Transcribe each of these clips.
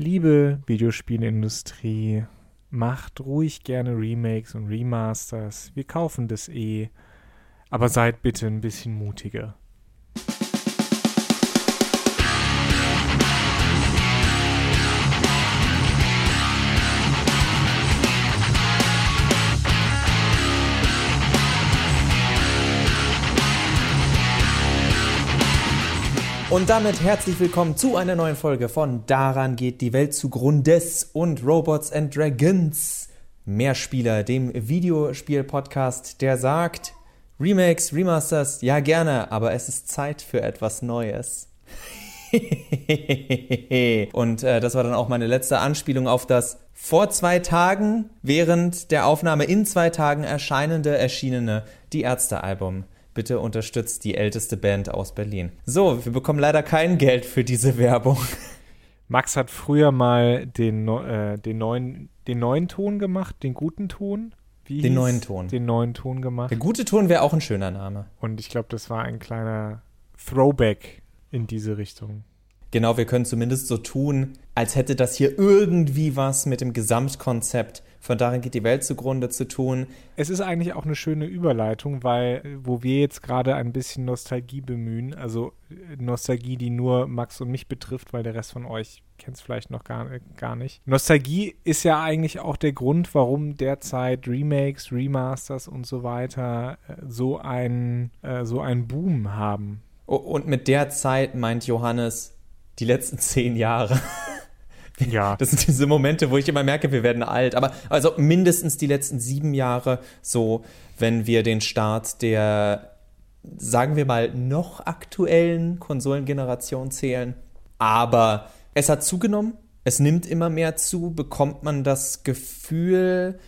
Liebe Videospielindustrie, macht ruhig gerne Remakes und Remasters. Wir kaufen das eh. Aber seid bitte ein bisschen mutiger. Und damit herzlich willkommen zu einer neuen Folge von Daran geht die Welt zugrundes und Robots and Dragons. Mehrspieler, dem Videospiel-Podcast, der sagt, Remakes, Remasters, ja gerne, aber es ist Zeit für etwas Neues. und äh, das war dann auch meine letzte Anspielung auf das vor zwei Tagen, während der Aufnahme in zwei Tagen erscheinende, erschienene Die Ärzte-Album. Bitte unterstützt die älteste Band aus Berlin. So, wir bekommen leider kein Geld für diese Werbung. Max hat früher mal den, äh, den, neuen, den neuen Ton gemacht, den guten Ton. Wie den neuen Ton. Den neuen Ton gemacht. Der gute Ton wäre auch ein schöner Name. Und ich glaube, das war ein kleiner Throwback in diese Richtung. Genau, wir können zumindest so tun, als hätte das hier irgendwie was mit dem Gesamtkonzept von darin geht die Welt zugrunde zu tun. Es ist eigentlich auch eine schöne Überleitung, weil wo wir jetzt gerade ein bisschen Nostalgie bemühen, also äh, Nostalgie, die nur Max und mich betrifft, weil der Rest von euch kennt es vielleicht noch gar, gar nicht. Nostalgie ist ja eigentlich auch der Grund, warum derzeit Remakes, Remasters und so weiter äh, so ein, äh, so einen Boom haben. Und mit der Zeit meint Johannes die letzten zehn Jahre. Ja. Das sind diese Momente, wo ich immer merke, wir werden alt. Aber also mindestens die letzten sieben Jahre, so wenn wir den Start der, sagen wir mal, noch aktuellen Konsolengeneration zählen. Aber es hat zugenommen. Es nimmt immer mehr zu, bekommt man das Gefühl,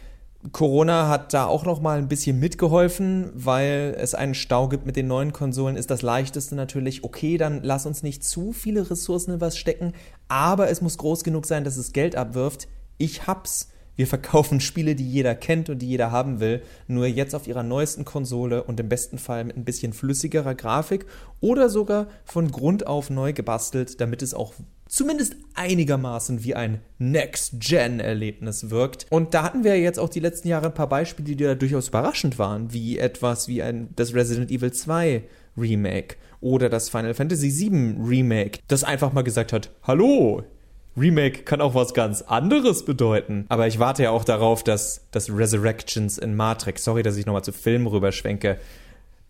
Corona hat da auch noch mal ein bisschen mitgeholfen, weil es einen Stau gibt mit den neuen Konsolen. Ist das leichteste natürlich, okay, dann lass uns nicht zu viele Ressourcen in was stecken, aber es muss groß genug sein, dass es Geld abwirft. Ich hab's. Wir verkaufen Spiele, die jeder kennt und die jeder haben will, nur jetzt auf ihrer neuesten Konsole und im besten Fall mit ein bisschen flüssigerer Grafik oder sogar von Grund auf neu gebastelt, damit es auch zumindest einigermaßen wie ein Next-Gen-Erlebnis wirkt. Und da hatten wir jetzt auch die letzten Jahre ein paar Beispiele, die da durchaus überraschend waren, wie etwas wie ein, das Resident Evil 2 Remake oder das Final Fantasy VII Remake, das einfach mal gesagt hat, hallo, Remake kann auch was ganz anderes bedeuten. Aber ich warte ja auch darauf, dass das Resurrections in Matrix, sorry, dass ich nochmal zu Filmen rüberschwenke,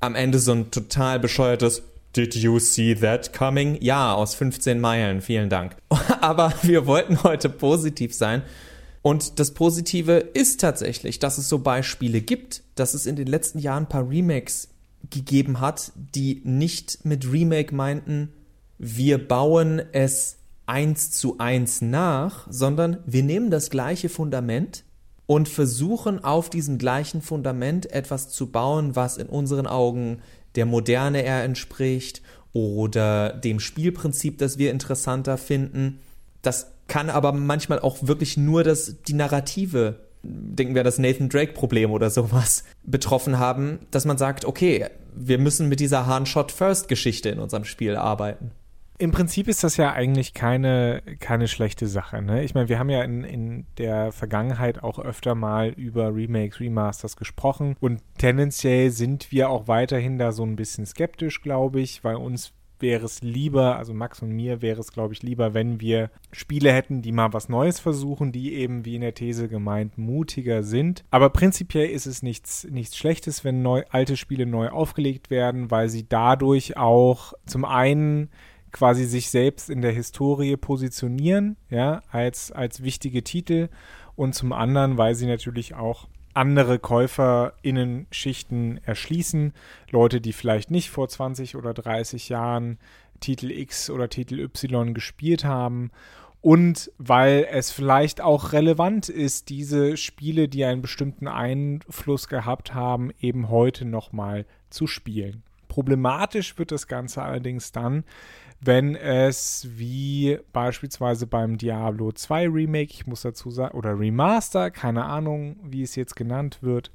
am Ende so ein total bescheuertes Did you see that coming? Ja, aus 15 Meilen, vielen Dank. Aber wir wollten heute positiv sein. Und das Positive ist tatsächlich, dass es so Beispiele gibt, dass es in den letzten Jahren ein paar Remakes gegeben hat, die nicht mit Remake meinten, wir bauen es eins zu eins nach, sondern wir nehmen das gleiche Fundament und versuchen auf diesem gleichen Fundament etwas zu bauen, was in unseren Augen der Moderne eher entspricht oder dem Spielprinzip, das wir interessanter finden. Das kann aber manchmal auch wirklich nur das, die Narrative, denken wir das Nathan Drake-Problem oder sowas, betroffen haben, dass man sagt, okay, wir müssen mit dieser Han-Shot-First-Geschichte in unserem Spiel arbeiten. Im Prinzip ist das ja eigentlich keine, keine schlechte Sache. Ne? Ich meine, wir haben ja in, in der Vergangenheit auch öfter mal über Remakes, Remasters gesprochen und tendenziell sind wir auch weiterhin da so ein bisschen skeptisch, glaube ich, weil uns wäre es lieber, also Max und mir wäre es, glaube ich, lieber, wenn wir Spiele hätten, die mal was Neues versuchen, die eben, wie in der These gemeint, mutiger sind. Aber prinzipiell ist es nichts, nichts Schlechtes, wenn neu, alte Spiele neu aufgelegt werden, weil sie dadurch auch zum einen quasi sich selbst in der Historie positionieren, ja, als, als wichtige Titel und zum anderen, weil sie natürlich auch andere KäuferInnen-Schichten erschließen. Leute, die vielleicht nicht vor 20 oder 30 Jahren Titel X oder Titel Y gespielt haben. Und weil es vielleicht auch relevant ist, diese Spiele, die einen bestimmten Einfluss gehabt haben, eben heute nochmal zu spielen. Problematisch wird das Ganze allerdings dann, wenn es wie beispielsweise beim Diablo 2 Remake, ich muss dazu sagen, oder Remaster, keine Ahnung, wie es jetzt genannt wird,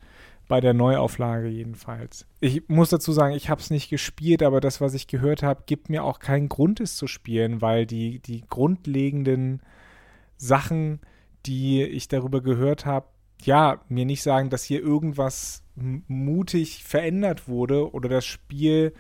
bei der Neuauflage jedenfalls. Ich muss dazu sagen, ich habe es nicht gespielt, aber das, was ich gehört habe, gibt mir auch keinen Grund, es zu spielen, weil die, die grundlegenden Sachen, die ich darüber gehört habe, ja, mir nicht sagen, dass hier irgendwas mutig verändert wurde oder das Spiel,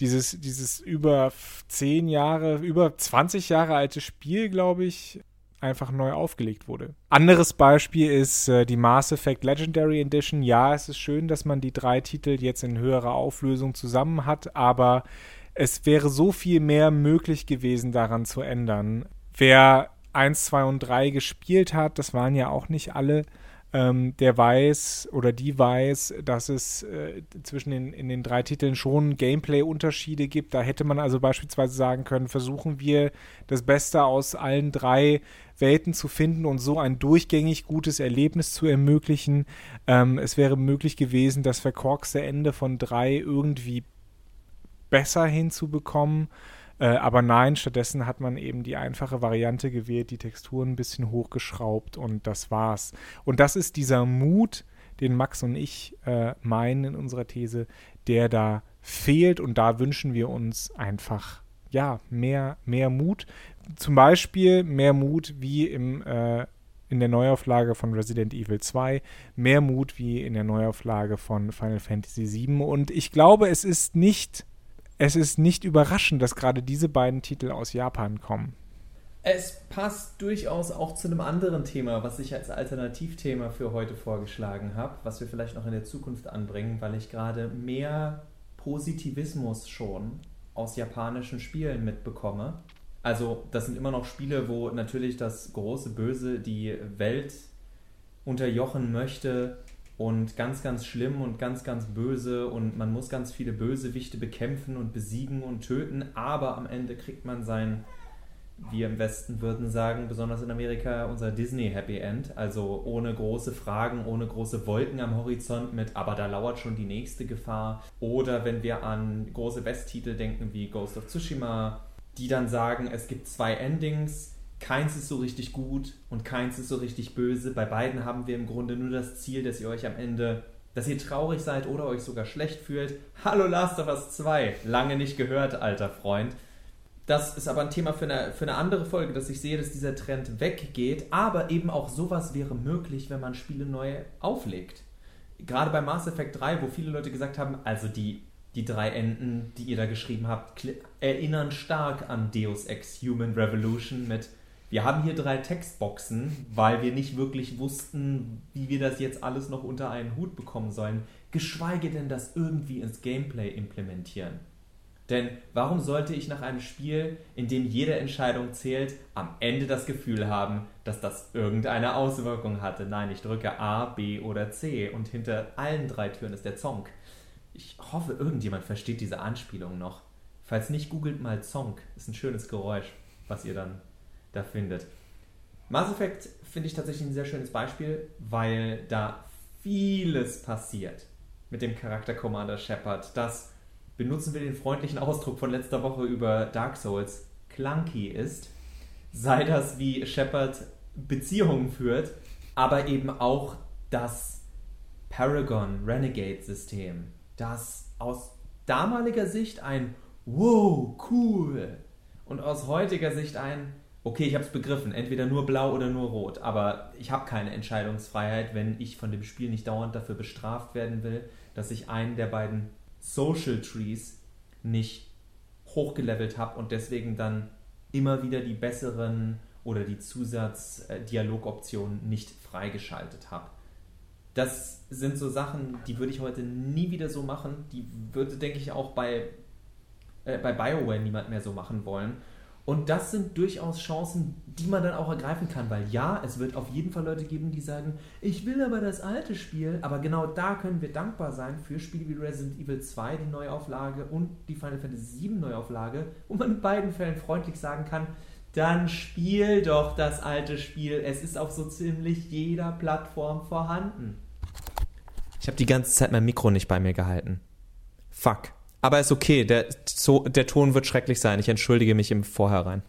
dieses, dieses über zehn Jahre, über 20 Jahre alte Spiel, glaube ich, einfach neu aufgelegt wurde. Anderes Beispiel ist äh, die Mass Effect Legendary Edition. Ja, es ist schön, dass man die drei Titel jetzt in höherer Auflösung zusammen hat, aber es wäre so viel mehr möglich gewesen, daran zu ändern. Wer 1, 2 und 3 gespielt hat, das waren ja auch nicht alle, ähm, der weiß oder die weiß, dass es äh, zwischen den, in den drei Titeln schon Gameplay-Unterschiede gibt. Da hätte man also beispielsweise sagen können, versuchen wir das Beste aus allen drei Welten zu finden und so ein durchgängig gutes Erlebnis zu ermöglichen. Ähm, es wäre möglich gewesen, das verkorkste Ende von drei irgendwie besser hinzubekommen. Äh, aber nein, stattdessen hat man eben die einfache Variante gewählt, die Texturen ein bisschen hochgeschraubt und das war's. Und das ist dieser Mut, den Max und ich äh, meinen in unserer These, der da fehlt und da wünschen wir uns einfach ja mehr mehr Mut. Zum Beispiel mehr Mut wie im äh, in der Neuauflage von Resident Evil 2, mehr Mut wie in der Neuauflage von Final Fantasy 7 und ich glaube, es ist nicht es ist nicht überraschend, dass gerade diese beiden Titel aus Japan kommen. Es passt durchaus auch zu einem anderen Thema, was ich als Alternativthema für heute vorgeschlagen habe, was wir vielleicht noch in der Zukunft anbringen, weil ich gerade mehr Positivismus schon aus japanischen Spielen mitbekomme. Also das sind immer noch Spiele, wo natürlich das große Böse die Welt unterjochen möchte und ganz, ganz schlimm und ganz, ganz böse und man muss ganz viele Bösewichte bekämpfen und besiegen und töten, aber am Ende kriegt man sein, wir im Westen würden sagen, besonders in Amerika, unser Disney Happy End, also ohne große Fragen, ohne große Wolken am Horizont mit, aber da lauert schon die nächste Gefahr. Oder wenn wir an große Westtitel denken wie Ghost of Tsushima, die dann sagen, es gibt zwei Endings, keins ist so richtig gut und keins ist so richtig böse. Bei beiden haben wir im Grunde nur das Ziel, dass ihr euch am Ende, dass ihr traurig seid oder euch sogar schlecht fühlt. Hallo Last of Us 2, lange nicht gehört, alter Freund. Das ist aber ein Thema für eine, für eine andere Folge, dass ich sehe, dass dieser Trend weggeht. Aber eben auch sowas wäre möglich, wenn man Spiele neu auflegt. Gerade bei Mass Effect 3, wo viele Leute gesagt haben, also die, die drei Enden, die ihr da geschrieben habt, erinnern stark an Deus Ex Human Revolution mit wir haben hier drei Textboxen, weil wir nicht wirklich wussten, wie wir das jetzt alles noch unter einen Hut bekommen sollen, geschweige denn das irgendwie ins Gameplay implementieren. Denn warum sollte ich nach einem Spiel, in dem jede Entscheidung zählt, am Ende das Gefühl haben, dass das irgendeine Auswirkung hatte? Nein, ich drücke A, B oder C und hinter allen drei Türen ist der Zonk. Ich hoffe, irgendjemand versteht diese Anspielung noch. Falls nicht, googelt mal Zonk. Ist ein schönes Geräusch, was ihr dann da findet. Mass Effect finde ich tatsächlich ein sehr schönes Beispiel, weil da vieles passiert mit dem Charakter Commander Shepard. Das, benutzen wir den freundlichen Ausdruck von letzter Woche über Dark Souls, clunky ist. Sei das, wie Shepard Beziehungen führt, aber eben auch das Paragon Renegade System, das aus damaliger Sicht ein Wow, cool und aus heutiger Sicht ein okay, ich habe es begriffen, entweder nur blau oder nur rot, aber ich habe keine Entscheidungsfreiheit, wenn ich von dem Spiel nicht dauernd dafür bestraft werden will, dass ich einen der beiden Social Trees nicht hochgelevelt habe und deswegen dann immer wieder die besseren oder die Zusatzdialogoptionen nicht freigeschaltet habe. Das sind so Sachen, die würde ich heute nie wieder so machen. Die würde, denke ich, auch bei, äh, bei BioWare niemand mehr so machen wollen. Und das sind durchaus Chancen, die man dann auch ergreifen kann, weil ja, es wird auf jeden Fall Leute geben, die sagen, ich will aber das alte Spiel, aber genau da können wir dankbar sein für Spiele wie Resident Evil 2, die Neuauflage und die Final Fantasy 7 Neuauflage, wo man in beiden Fällen freundlich sagen kann, dann spiel doch das alte Spiel, es ist auf so ziemlich jeder Plattform vorhanden. Ich habe die ganze Zeit mein Mikro nicht bei mir gehalten. Fuck. Aber ist okay, der, so, der Ton wird schrecklich sein. Ich entschuldige mich im Vorhinein.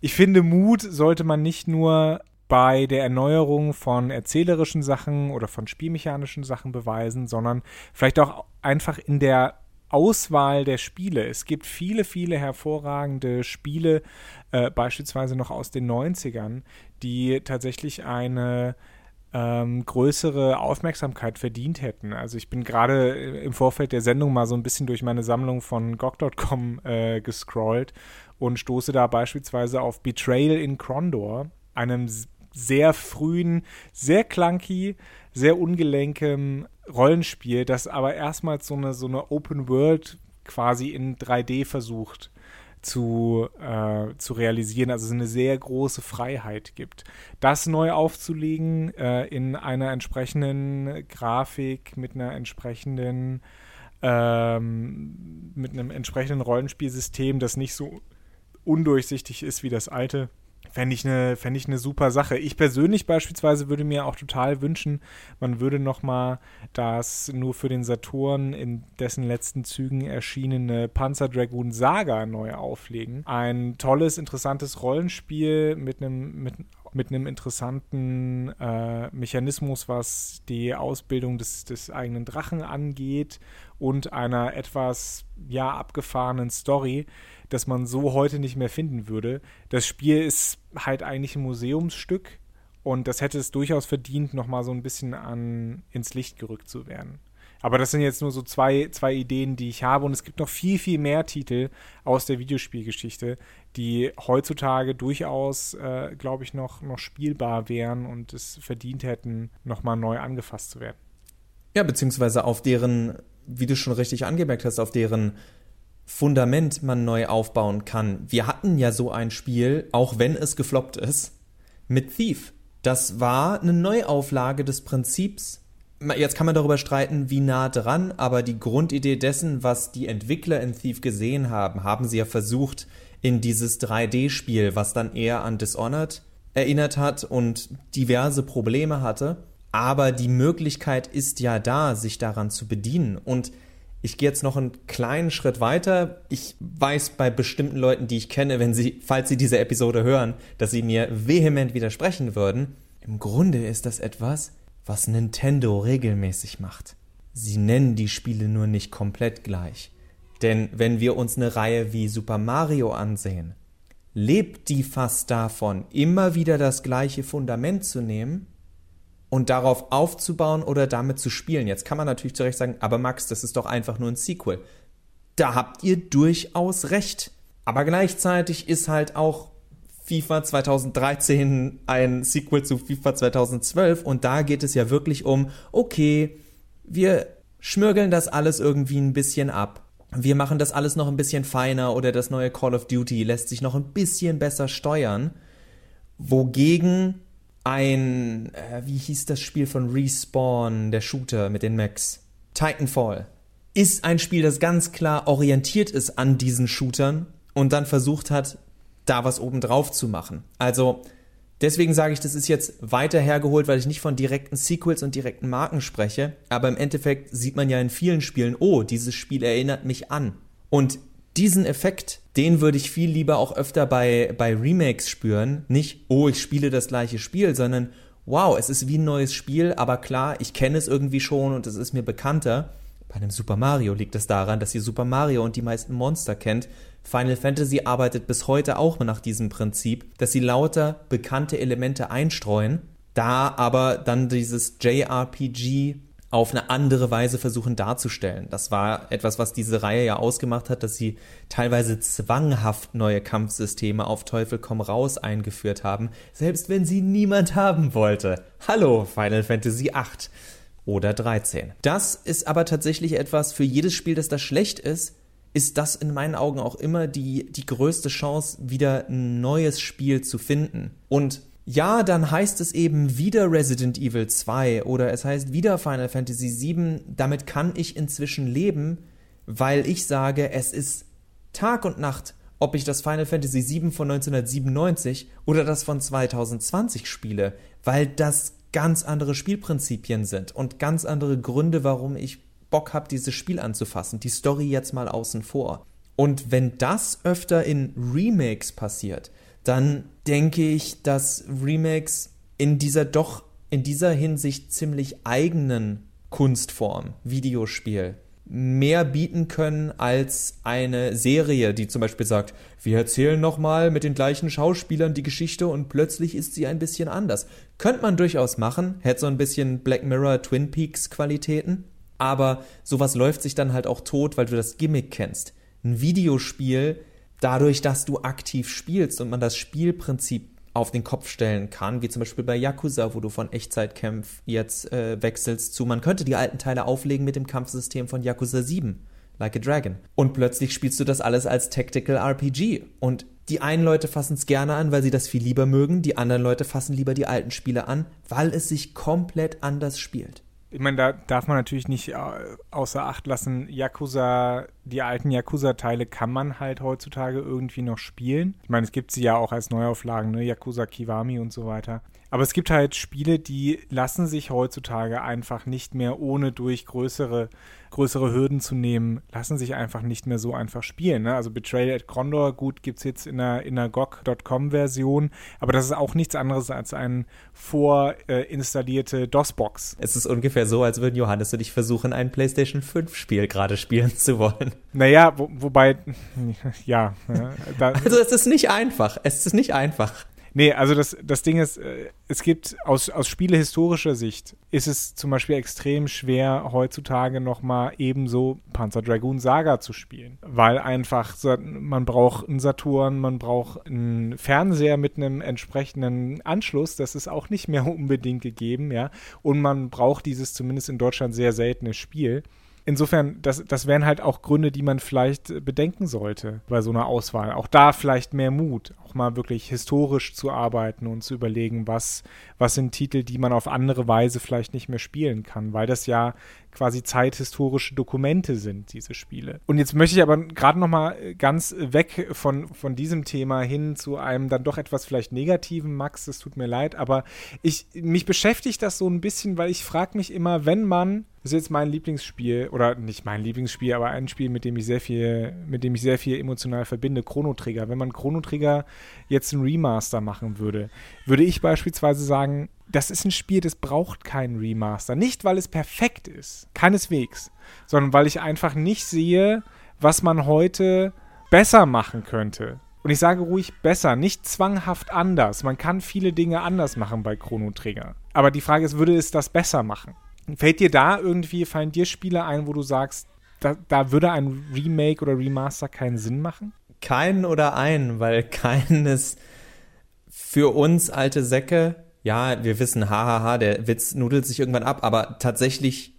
Ich finde, Mut sollte man nicht nur bei der Erneuerung von erzählerischen Sachen oder von spielmechanischen Sachen beweisen, sondern vielleicht auch einfach in der Auswahl der Spiele. Es gibt viele, viele hervorragende Spiele, äh, beispielsweise noch aus den 90ern, die tatsächlich eine ähm, größere Aufmerksamkeit verdient hätten. Also ich bin gerade äh, im Vorfeld der Sendung mal so ein bisschen durch meine Sammlung von GOG.com äh, gescrollt und stoße da beispielsweise auf Betrayal in Crondor, einem sehr frühen, sehr clunky, sehr ungelenkem Rollenspiel, das aber erstmals so eine, so eine Open World quasi in 3D versucht zu, äh, zu realisieren, also es eine sehr große Freiheit gibt. Das neu aufzulegen äh, in einer entsprechenden Grafik, mit einer entsprechenden ähm, mit einem entsprechenden Rollenspielsystem, das nicht so undurchsichtig ist wie das alte, Fände ich, eine, fänd ich eine super Sache. Ich persönlich beispielsweise würde mir auch total wünschen, man würde nochmal das nur für den Saturn in dessen letzten Zügen erschienene Panzer Dragoon Saga neu auflegen. Ein tolles, interessantes Rollenspiel mit einem, mit, mit einem interessanten äh, Mechanismus, was die Ausbildung des, des eigenen Drachen angeht und einer etwas ja abgefahrenen Story das man so heute nicht mehr finden würde. Das Spiel ist halt eigentlich ein Museumsstück und das hätte es durchaus verdient, nochmal so ein bisschen an, ins Licht gerückt zu werden. Aber das sind jetzt nur so zwei, zwei Ideen, die ich habe. Und es gibt noch viel, viel mehr Titel aus der Videospielgeschichte, die heutzutage durchaus, äh, glaube ich, noch, noch spielbar wären und es verdient hätten, nochmal neu angefasst zu werden. Ja, beziehungsweise auf deren, wie du schon richtig angemerkt hast, auf deren Fundament man neu aufbauen kann. Wir hatten ja so ein Spiel, auch wenn es gefloppt ist, mit Thief. Das war eine Neuauflage des Prinzips. Jetzt kann man darüber streiten, wie nah dran, aber die Grundidee dessen, was die Entwickler in Thief gesehen haben, haben sie ja versucht in dieses 3D-Spiel, was dann eher an Dishonored erinnert hat und diverse Probleme hatte. Aber die Möglichkeit ist ja da, sich daran zu bedienen. Und ich gehe jetzt noch einen kleinen Schritt weiter. Ich weiß bei bestimmten Leuten, die ich kenne, wenn sie, falls sie diese Episode hören, dass sie mir vehement widersprechen würden. Im Grunde ist das etwas, was Nintendo regelmäßig macht. Sie nennen die Spiele nur nicht komplett gleich. Denn wenn wir uns eine Reihe wie Super Mario ansehen, lebt die fast davon, immer wieder das gleiche Fundament zu nehmen und darauf aufzubauen oder damit zu spielen. Jetzt kann man natürlich zu Recht sagen, aber Max, das ist doch einfach nur ein Sequel. Da habt ihr durchaus recht. Aber gleichzeitig ist halt auch FIFA 2013 ein Sequel zu FIFA 2012 und da geht es ja wirklich um, okay, wir schmürgeln das alles irgendwie ein bisschen ab. Wir machen das alles noch ein bisschen feiner oder das neue Call of Duty lässt sich noch ein bisschen besser steuern. Wogegen ein, äh, wie hieß das Spiel von Respawn, der Shooter mit den Macs? Titanfall. Ist ein Spiel, das ganz klar orientiert ist an diesen Shootern und dann versucht hat, da was obendrauf zu machen. Also, deswegen sage ich, das ist jetzt weiter hergeholt, weil ich nicht von direkten Sequels und direkten Marken spreche. Aber im Endeffekt sieht man ja in vielen Spielen, oh, dieses Spiel erinnert mich an. Und diesen Effekt, den würde ich viel lieber auch öfter bei, bei Remakes spüren. Nicht, oh, ich spiele das gleiche Spiel, sondern wow, es ist wie ein neues Spiel, aber klar, ich kenne es irgendwie schon und es ist mir bekannter. Bei einem Super Mario liegt es daran, dass ihr Super Mario und die meisten Monster kennt. Final Fantasy arbeitet bis heute auch nach diesem Prinzip, dass sie lauter bekannte Elemente einstreuen, da aber dann dieses JRPG auf eine andere Weise versuchen darzustellen. Das war etwas, was diese Reihe ja ausgemacht hat, dass sie teilweise zwanghaft neue Kampfsysteme auf Teufel komm raus eingeführt haben, selbst wenn sie niemand haben wollte. Hallo, Final Fantasy VIII oder 13. Das ist aber tatsächlich etwas für jedes Spiel, das da schlecht ist, ist das in meinen Augen auch immer die, die größte Chance, wieder ein neues Spiel zu finden. Und ja, dann heißt es eben wieder Resident Evil 2 oder es heißt wieder Final Fantasy 7. Damit kann ich inzwischen leben, weil ich sage, es ist Tag und Nacht, ob ich das Final Fantasy 7 von 1997 oder das von 2020 spiele, weil das ganz andere Spielprinzipien sind und ganz andere Gründe, warum ich Bock habe, dieses Spiel anzufassen. Die Story jetzt mal außen vor. Und wenn das öfter in Remakes passiert, dann denke ich, dass Remakes in dieser doch in dieser Hinsicht ziemlich eigenen Kunstform, Videospiel, mehr bieten können als eine Serie, die zum Beispiel sagt, wir erzählen nochmal mit den gleichen Schauspielern die Geschichte und plötzlich ist sie ein bisschen anders. Könnte man durchaus machen, hätte so ein bisschen Black Mirror Twin Peaks Qualitäten, aber sowas läuft sich dann halt auch tot, weil du das Gimmick kennst. Ein Videospiel, dadurch, dass du aktiv spielst und man das Spielprinzip auf den Kopf stellen kann, wie zum Beispiel bei Yakuza, wo du von Echtzeitkampf jetzt äh, wechselst zu, man könnte die alten Teile auflegen mit dem Kampfsystem von Yakuza 7, Like a Dragon. Und plötzlich spielst du das alles als Tactical RPG. Und die einen Leute fassen es gerne an, weil sie das viel lieber mögen, die anderen Leute fassen lieber die alten Spiele an, weil es sich komplett anders spielt ich meine, da darf man natürlich nicht äh, außer Acht lassen, Yakuza, die alten Yakuza-Teile kann man halt heutzutage irgendwie noch spielen. Ich meine, es gibt sie ja auch als Neuauflagen, ne? Yakuza Kiwami und so weiter. Aber es gibt halt Spiele, die lassen sich heutzutage einfach nicht mehr ohne durch größere, größere Hürden zu nehmen, lassen sich einfach nicht mehr so einfach spielen. Ne? Also Betrayal at Condor, gut, gibt es jetzt in der, in der GOG.com-Version, aber das ist auch nichts anderes als eine vorinstallierte äh, DOS-Box. Es ist ungefähr so, als würden Johannes und ich versuchen, ein PlayStation 5-Spiel gerade spielen zu wollen. Naja, wo, wobei, ja. also es ist nicht einfach. Es ist nicht einfach. Nee, also das, das Ding ist, äh, es gibt aus, aus spielehistorischer Sicht ist es zum Beispiel extrem schwer, heutzutage nochmal ebenso Panzer Dragoon Saga zu spielen. Weil einfach man braucht einen Saturn, man braucht einen Fernseher mit einem entsprechenden Anschluss, das ist auch nicht mehr unbedingt gegeben, ja. Und man braucht dieses zumindest in Deutschland sehr seltene Spiel insofern, das, das wären halt auch Gründe, die man vielleicht bedenken sollte bei so einer Auswahl. Auch da vielleicht mehr Mut, auch mal wirklich historisch zu arbeiten und zu überlegen, was, was sind Titel, die man auf andere Weise vielleicht nicht mehr spielen kann, weil das ja quasi zeithistorische Dokumente sind, diese Spiele. Und jetzt möchte ich aber gerade noch mal ganz weg von, von diesem Thema hin zu einem dann doch etwas vielleicht negativen, Max, es tut mir leid, aber ich, mich beschäftigt das so ein bisschen, weil ich frage mich immer, wenn man das ist jetzt mein Lieblingsspiel, oder nicht mein Lieblingsspiel, aber ein Spiel, mit dem ich sehr viel, mit dem ich sehr viel emotional verbinde, Chrono Trigger. Wenn man Chrono Trigger jetzt ein Remaster machen würde, würde ich beispielsweise sagen, das ist ein Spiel, das braucht keinen Remaster. Nicht, weil es perfekt ist, keineswegs, sondern weil ich einfach nicht sehe, was man heute besser machen könnte. Und ich sage ruhig besser, nicht zwanghaft anders. Man kann viele Dinge anders machen bei Chrono Trigger. Aber die Frage ist, würde es das besser machen? Fällt dir da irgendwie, fallen dir Spiele ein, wo du sagst, da, da würde ein Remake oder Remaster keinen Sinn machen? Keinen oder einen, weil keinen ist für uns alte Säcke, ja, wir wissen, hahaha, der Witz nudelt sich irgendwann ab, aber tatsächlich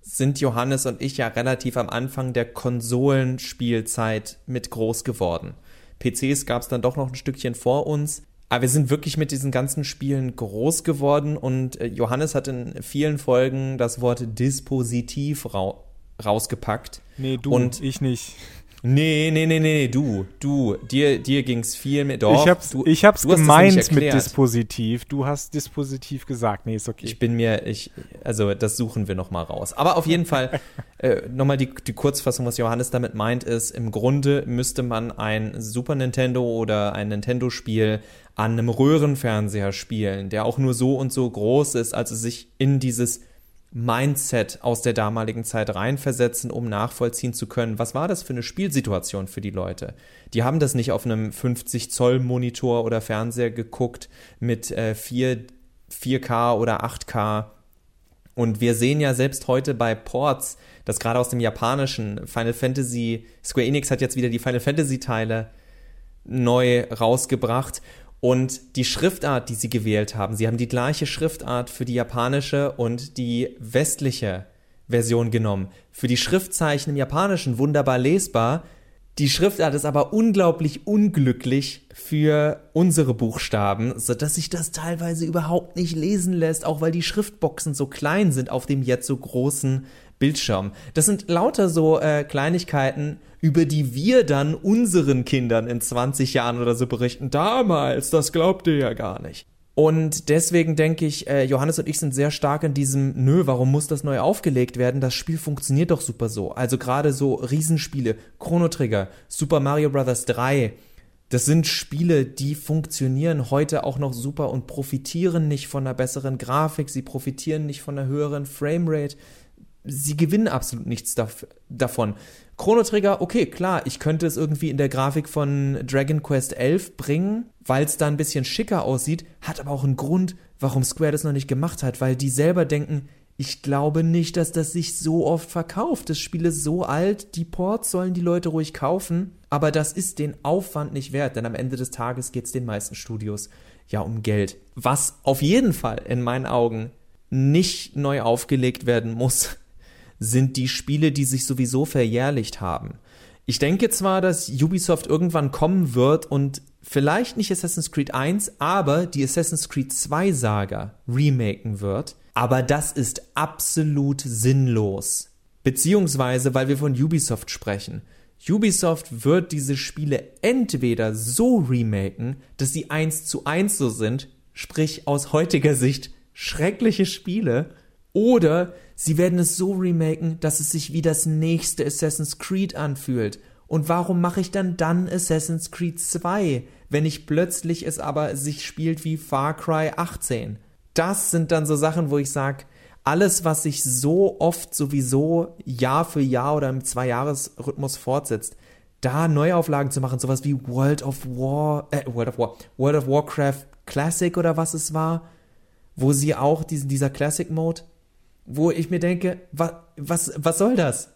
sind Johannes und ich ja relativ am Anfang der Konsolenspielzeit mit groß geworden. PCs gab es dann doch noch ein Stückchen vor uns. Aber wir sind wirklich mit diesen ganzen Spielen groß geworden und äh, Johannes hat in vielen Folgen das Wort Dispositiv ra rausgepackt. Nee, du und ich nicht. Nee, nee, nee, nee, du, du, dir, dir ging's viel mehr. Doch, ich hab's, du, ich hab's du gemeint mit Dispositiv. Du hast Dispositiv gesagt. Nee, ist okay. Ich bin mir, ich, also das suchen wir nochmal raus. Aber auf jeden Fall, äh, nochmal die, die Kurzfassung, was Johannes damit meint, ist, im Grunde müsste man ein Super Nintendo oder ein Nintendo-Spiel an einem Röhrenfernseher spielen, der auch nur so und so groß ist, also sich in dieses Mindset aus der damaligen Zeit reinversetzen, um nachvollziehen zu können, was war das für eine Spielsituation für die Leute. Die haben das nicht auf einem 50 Zoll Monitor oder Fernseher geguckt mit äh, 4, 4K oder 8K. Und wir sehen ja selbst heute bei Ports, dass gerade aus dem japanischen Final Fantasy, Square Enix hat jetzt wieder die Final Fantasy Teile neu rausgebracht und die Schriftart, die sie gewählt haben, sie haben die gleiche Schriftart für die japanische und die westliche Version genommen. Für die Schriftzeichen im Japanischen wunderbar lesbar. Die Schriftart ist aber unglaublich unglücklich für unsere Buchstaben, sodass sich das teilweise überhaupt nicht lesen lässt, auch weil die Schriftboxen so klein sind auf dem jetzt so großen Bildschirm. Das sind lauter so äh, Kleinigkeiten, über die wir dann unseren Kindern in 20 Jahren oder so berichten. Damals, das glaubt ihr ja gar nicht. Und deswegen denke ich, äh, Johannes und ich sind sehr stark in diesem, nö, warum muss das neu aufgelegt werden? Das Spiel funktioniert doch super so. Also gerade so Riesenspiele, Chrono Trigger, Super Mario Bros. 3, das sind Spiele, die funktionieren heute auch noch super und profitieren nicht von einer besseren Grafik, sie profitieren nicht von einer höheren Framerate sie gewinnen absolut nichts davon. Chrono Trigger, okay, klar, ich könnte es irgendwie in der Grafik von Dragon Quest 11 bringen, weil es da ein bisschen schicker aussieht, hat aber auch einen Grund, warum Square das noch nicht gemacht hat, weil die selber denken, ich glaube nicht, dass das sich so oft verkauft. Das Spiel ist so alt, die Ports sollen die Leute ruhig kaufen, aber das ist den Aufwand nicht wert, denn am Ende des Tages geht es den meisten Studios ja um Geld. Was auf jeden Fall in meinen Augen nicht neu aufgelegt werden muss, sind die Spiele, die sich sowieso verjährlicht haben. Ich denke zwar, dass Ubisoft irgendwann kommen wird und vielleicht nicht Assassin's Creed 1, aber die Assassin's Creed 2 Saga remaken wird, aber das ist absolut sinnlos. Beziehungsweise, weil wir von Ubisoft sprechen. Ubisoft wird diese Spiele entweder so remaken, dass sie eins zu eins so sind, sprich aus heutiger Sicht schreckliche Spiele, oder sie werden es so remaken, dass es sich wie das nächste Assassin's Creed anfühlt. Und warum mache ich dann dann Assassin's Creed 2, wenn ich plötzlich es aber sich spielt wie Far Cry 18? Das sind dann so Sachen, wo ich sage, alles, was sich so oft sowieso Jahr für Jahr oder im Zwei-Jahres-Rhythmus fortsetzt, da Neuauflagen zu machen, sowas wie World of War, äh, World of War, World of Warcraft Classic oder was es war, wo sie auch diesen, dieser Classic Mode, wo ich mir denke, was, was, was soll das?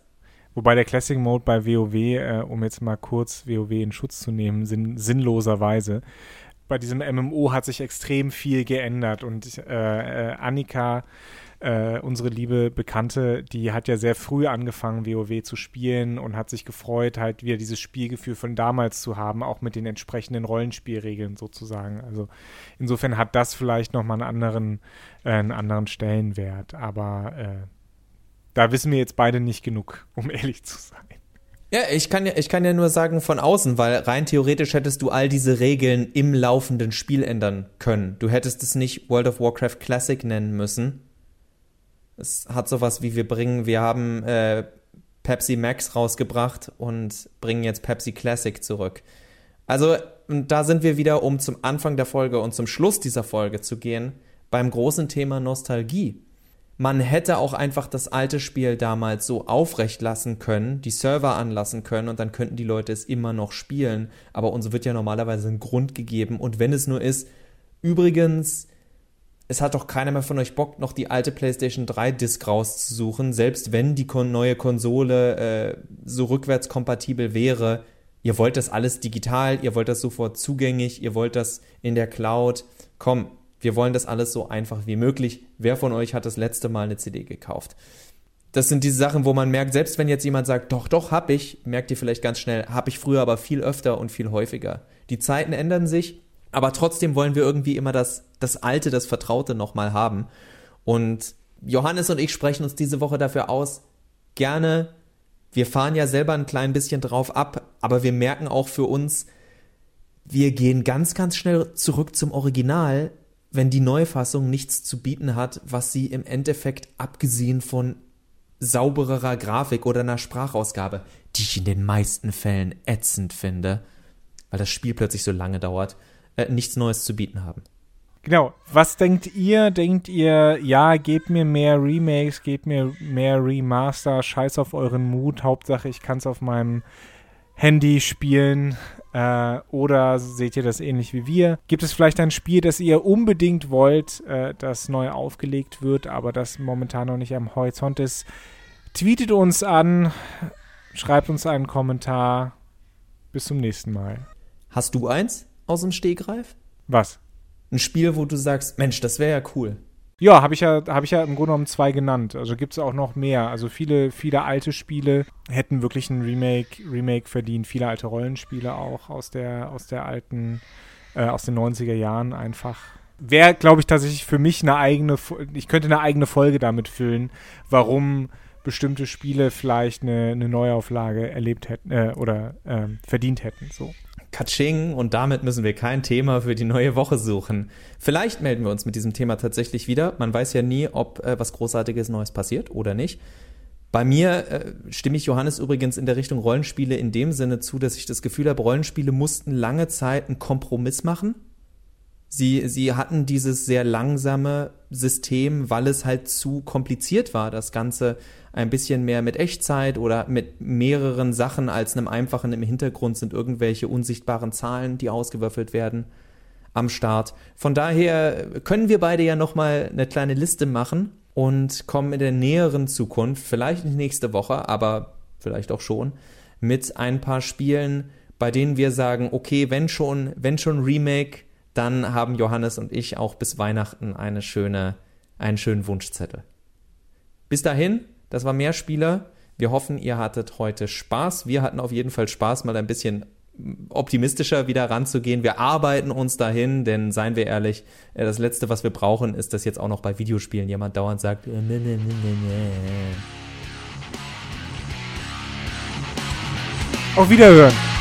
Wobei der Classic Mode bei WoW, äh, um jetzt mal kurz WoW in Schutz zu nehmen, sinn, sinnloserweise, bei diesem MMO hat sich extrem viel geändert und äh, äh, Annika äh, unsere liebe Bekannte, die hat ja sehr früh angefangen, WoW zu spielen und hat sich gefreut, halt wieder dieses Spielgefühl von damals zu haben, auch mit den entsprechenden Rollenspielregeln sozusagen. Also insofern hat das vielleicht nochmal einen anderen, äh, einen anderen Stellenwert. Aber äh, da wissen wir jetzt beide nicht genug, um ehrlich zu sein. Ja, ich kann ja, ich kann ja nur sagen von außen, weil rein theoretisch hättest du all diese Regeln im laufenden Spiel ändern können. Du hättest es nicht World of Warcraft Classic nennen müssen, es hat sowas wie wir bringen, wir haben äh, Pepsi Max rausgebracht und bringen jetzt Pepsi Classic zurück. Also da sind wir wieder, um zum Anfang der Folge und zum Schluss dieser Folge zu gehen, beim großen Thema Nostalgie. Man hätte auch einfach das alte Spiel damals so aufrecht lassen können, die Server anlassen können und dann könnten die Leute es immer noch spielen. Aber uns wird ja normalerweise ein Grund gegeben und wenn es nur ist, übrigens, es hat doch keiner mehr von euch Bock, noch die alte PlayStation 3 Disc rauszusuchen, selbst wenn die neue Konsole äh, so rückwärtskompatibel wäre. Ihr wollt das alles digital, ihr wollt das sofort zugänglich, ihr wollt das in der Cloud. Komm, wir wollen das alles so einfach wie möglich. Wer von euch hat das letzte Mal eine CD gekauft? Das sind diese Sachen, wo man merkt, selbst wenn jetzt jemand sagt, doch, doch, hab ich, merkt ihr vielleicht ganz schnell, hab ich früher aber viel öfter und viel häufiger. Die Zeiten ändern sich, aber trotzdem wollen wir irgendwie immer das, das Alte, das Vertraute nochmal haben. Und Johannes und ich sprechen uns diese Woche dafür aus, gerne, wir fahren ja selber ein klein bisschen drauf ab, aber wir merken auch für uns, wir gehen ganz, ganz schnell zurück zum Original, wenn die Neufassung nichts zu bieten hat, was sie im Endeffekt abgesehen von saubererer Grafik oder einer Sprachausgabe, die ich in den meisten Fällen ätzend finde, weil das Spiel plötzlich so lange dauert, äh, nichts Neues zu bieten haben. Genau. Was denkt ihr? Denkt ihr, ja, gebt mir mehr Remakes, gebt mir mehr Remaster, scheiß auf euren Mut, Hauptsache ich kann es auf meinem Handy spielen? Äh, oder seht ihr das ähnlich wie wir? Gibt es vielleicht ein Spiel, das ihr unbedingt wollt, äh, das neu aufgelegt wird, aber das momentan noch nicht am Horizont ist? Tweetet uns an, schreibt uns einen Kommentar. Bis zum nächsten Mal. Hast du eins? Aus dem Stegreif? Was? Ein Spiel, wo du sagst, Mensch, das wäre ja cool. Ja, habe ich ja, habe ich ja im Grunde genommen zwei genannt. Also gibt es auch noch mehr. Also viele, viele alte Spiele hätten wirklich ein Remake, Remake verdient. Viele alte Rollenspiele auch aus der, aus der alten, äh, aus den 90er Jahren einfach. Wäre, glaube ich, tatsächlich für mich eine eigene, ich könnte eine eigene Folge damit füllen, warum bestimmte Spiele vielleicht eine, eine Neuauflage erlebt hätten äh, oder äh, verdient hätten. So. Katsching und damit müssen wir kein Thema für die neue Woche suchen. Vielleicht melden wir uns mit diesem Thema tatsächlich wieder. Man weiß ja nie, ob äh, was Großartiges Neues passiert oder nicht. Bei mir äh, stimme ich Johannes übrigens in der Richtung Rollenspiele in dem Sinne zu, dass ich das Gefühl habe, Rollenspiele mussten lange Zeit einen Kompromiss machen. Sie, sie hatten dieses sehr langsame System, weil es halt zu kompliziert war, das Ganze ein bisschen mehr mit Echtzeit oder mit mehreren Sachen als einem einfachen im Hintergrund sind irgendwelche unsichtbaren Zahlen, die ausgewürfelt werden am Start. Von daher können wir beide ja nochmal eine kleine Liste machen und kommen in der näheren Zukunft, vielleicht nicht nächste Woche, aber vielleicht auch schon, mit ein paar Spielen, bei denen wir sagen, okay, wenn schon, wenn schon Remake, dann haben Johannes und ich auch bis Weihnachten eine schöne, einen schönen Wunschzettel. Bis dahin, das war mehr Spieler. Wir hoffen, ihr hattet heute Spaß. Wir hatten auf jeden Fall Spaß, mal ein bisschen optimistischer wieder ranzugehen. Wir arbeiten uns dahin, denn seien wir ehrlich, äh, das Letzte, was wir brauchen, ist, dass jetzt auch noch bei Videospielen jemand dauernd sagt, äh, ne, ne, Auf Wiederhören.